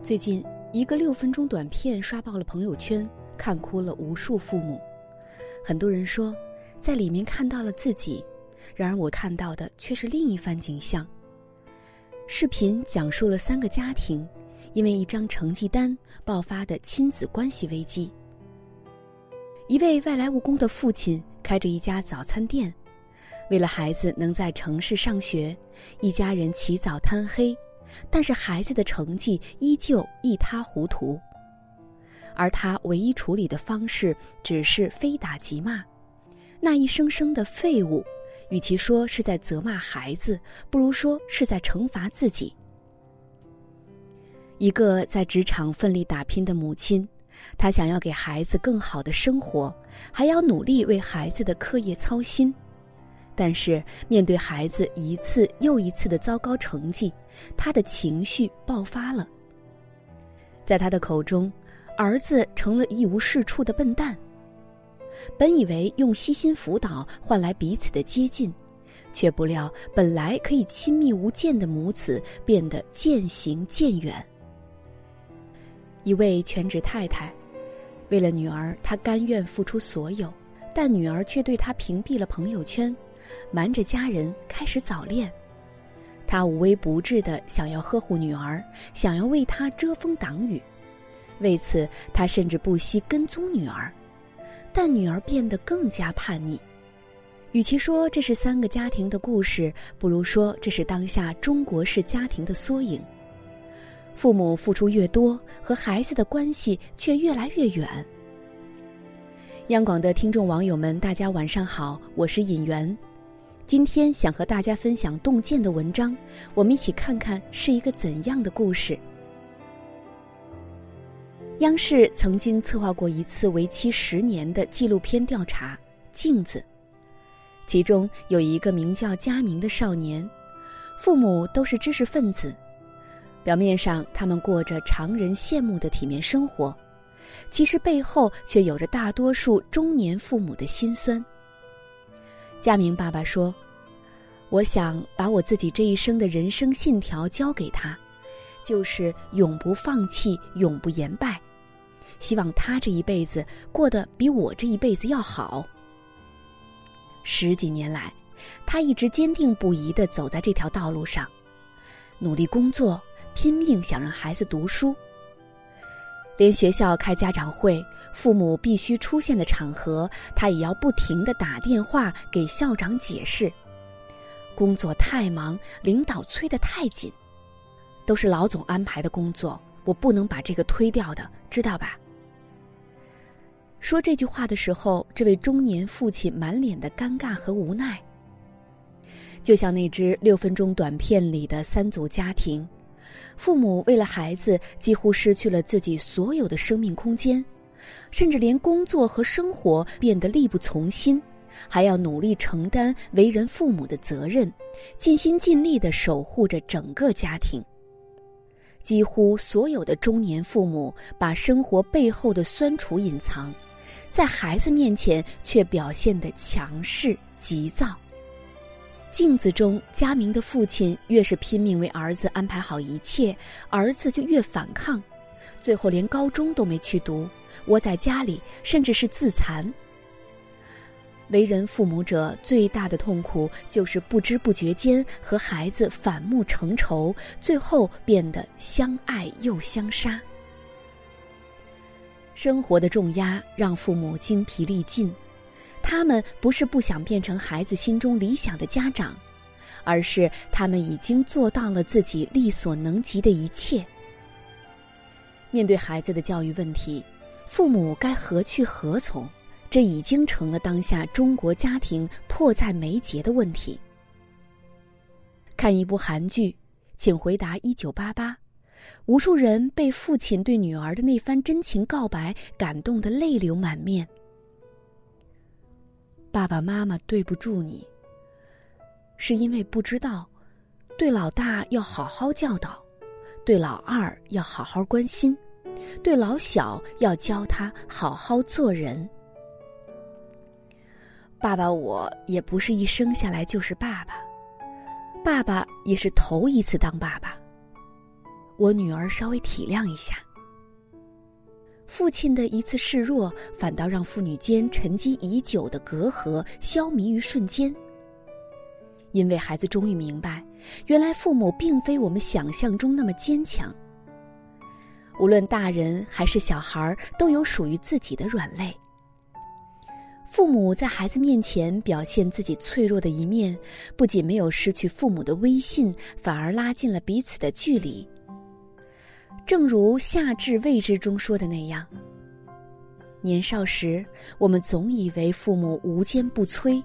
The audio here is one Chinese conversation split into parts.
最近，一个六分钟短片刷爆了朋友圈，看哭了无数父母。很多人说，在里面看到了自己，然而我看到的却是另一番景象。视频讲述了三个家庭因为一张成绩单爆发的亲子关系危机。一位外来务工的父亲开着一家早餐店，为了孩子能在城市上学，一家人起早贪黑。但是孩子的成绩依旧一塌糊涂，而他唯一处理的方式只是非打即骂。那一声声的废物，与其说是在责骂孩子，不如说是在惩罚自己。一个在职场奋力打拼的母亲，她想要给孩子更好的生活，还要努力为孩子的课业操心。但是面对孩子一次又一次的糟糕成绩，他的情绪爆发了。在他的口中，儿子成了一无是处的笨蛋。本以为用悉心辅导换来彼此的接近，却不料本来可以亲密无间的母子变得渐行渐远。一位全职太太，为了女儿，她甘愿付出所有，但女儿却对她屏蔽了朋友圈。瞒着家人开始早恋，他无微不至的想要呵护女儿，想要为她遮风挡雨，为此他甚至不惜跟踪女儿，但女儿变得更加叛逆。与其说这是三个家庭的故事，不如说这是当下中国式家庭的缩影。父母付出越多，和孩子的关系却越来越远。央广的听众网友们，大家晚上好，我是尹媛。今天想和大家分享洞见的文章，我们一起看看是一个怎样的故事。央视曾经策划过一次为期十年的纪录片调查《镜子》，其中有一个名叫佳明的少年，父母都是知识分子，表面上他们过着常人羡慕的体面生活，其实背后却有着大多数中年父母的辛酸。佳明爸爸说：“我想把我自己这一生的人生信条交给他，就是永不放弃，永不言败。希望他这一辈子过得比我这一辈子要好。”十几年来，他一直坚定不移的走在这条道路上，努力工作，拼命想让孩子读书。连学校开家长会。父母必须出现的场合，他也要不停的打电话给校长解释。工作太忙，领导催得太紧，都是老总安排的工作，我不能把这个推掉的，知道吧？说这句话的时候，这位中年父亲满脸的尴尬和无奈，就像那只六分钟短片里的三组家庭，父母为了孩子，几乎失去了自己所有的生命空间。甚至连工作和生活变得力不从心，还要努力承担为人父母的责任，尽心尽力地守护着整个家庭。几乎所有的中年父母把生活背后的酸楚隐藏，在孩子面前却表现得强势急躁。镜子中，佳明的父亲越是拼命为儿子安排好一切，儿子就越反抗，最后连高中都没去读。窝在家里，甚至是自残。为人父母者最大的痛苦，就是不知不觉间和孩子反目成仇，最后变得相爱又相杀。生活的重压让父母精疲力尽，他们不是不想变成孩子心中理想的家长，而是他们已经做到了自己力所能及的一切。面对孩子的教育问题。父母该何去何从？这已经成了当下中国家庭迫在眉睫的问题。看一部韩剧，请回答一九八八，无数人被父亲对女儿的那番真情告白感动得泪流满面。爸爸妈妈对不住你，是因为不知道，对老大要好好教导，对老二要好好关心。对老小要教他好好做人。爸爸，我也不是一生下来就是爸爸，爸爸也是头一次当爸爸。我女儿稍微体谅一下。父亲的一次示弱，反倒让父女间沉积已久的隔阂消弭于瞬间。因为孩子终于明白，原来父母并非我们想象中那么坚强。无论大人还是小孩，都有属于自己的软肋。父母在孩子面前表现自己脆弱的一面，不仅没有失去父母的威信，反而拉近了彼此的距离。正如夏至未至中说的那样：“年少时，我们总以为父母无坚不摧，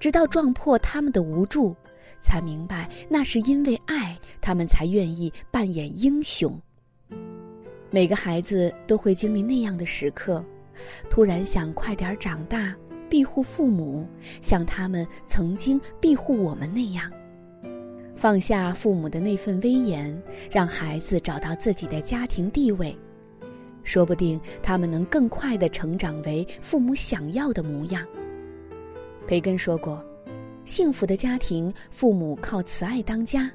直到撞破他们的无助，才明白那是因为爱，他们才愿意扮演英雄。”每个孩子都会经历那样的时刻。突然想快点长大，庇护父母，像他们曾经庇护我们那样，放下父母的那份威严，让孩子找到自己的家庭地位，说不定他们能更快的成长为父母想要的模样。培根说过：“幸福的家庭，父母靠慈爱当家，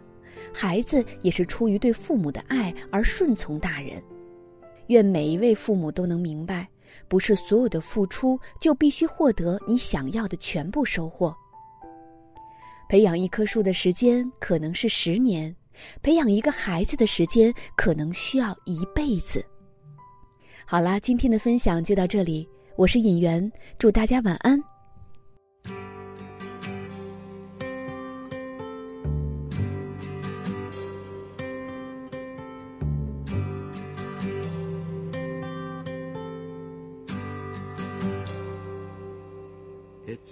孩子也是出于对父母的爱而顺从大人。”愿每一位父母都能明白。不是所有的付出就必须获得你想要的全部收获。培养一棵树的时间可能是十年，培养一个孩子的时间可能需要一辈子。好啦，今天的分享就到这里，我是尹媛，祝大家晚安。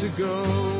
to go.